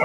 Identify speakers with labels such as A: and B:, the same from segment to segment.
A: Я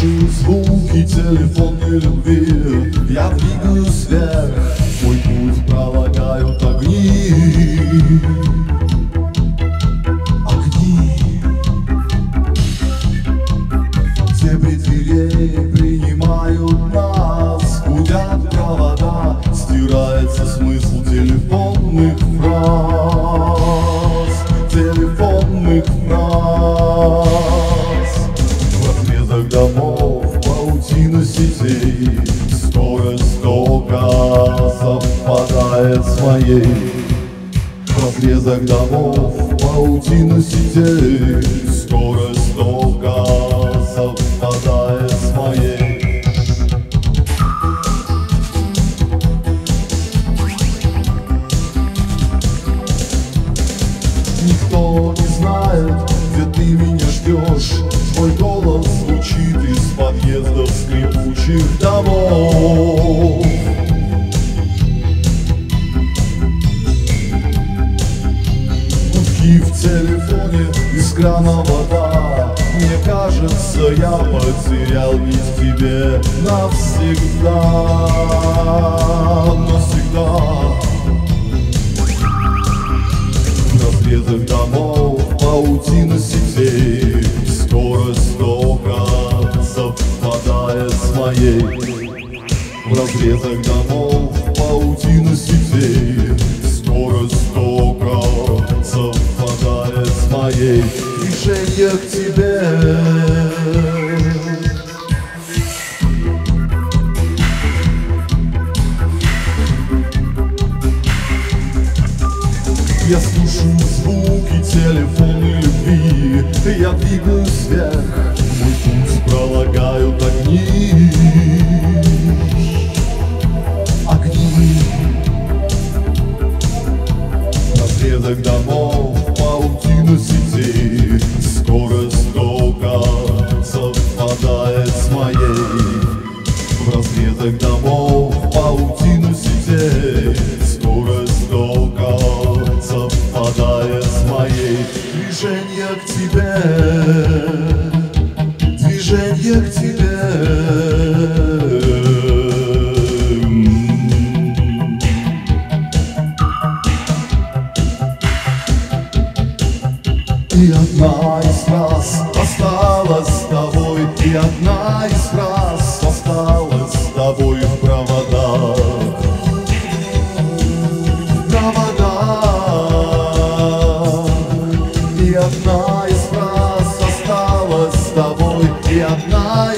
A: слышу звуки телефонной любви. Я двигаюсь вверх, мой путь пролагают огни. Огни. При дверей принимают нас. Гудят провода, стирается смысл телефонных моей разрезах домов паутина сетей. Скорость тока совпадает с моей. Никто не знает, где ты меня ждешь. Твой голос звучит из подъездов скрипучих телефоне, из крана вода Мне кажется, я потерял нить тебе навсегда. Навсегда. В разрезах домов паутина сетей. Скорость тока совпадает с моей. В разрезах домов моей Движение к тебе. Я слышу звуки телефонной любви. Я двигаюсь вверх, мой путь пролагают огни. Огни. На средах домов паутина сетей в разрезах домов паутину сетей Скорость тока совпадает с моей. Движение к тебе. Движение к тебе. И одна из фраз осталась с тобой. И одна из фраз осталась одна из фраз осталась с тобой И одна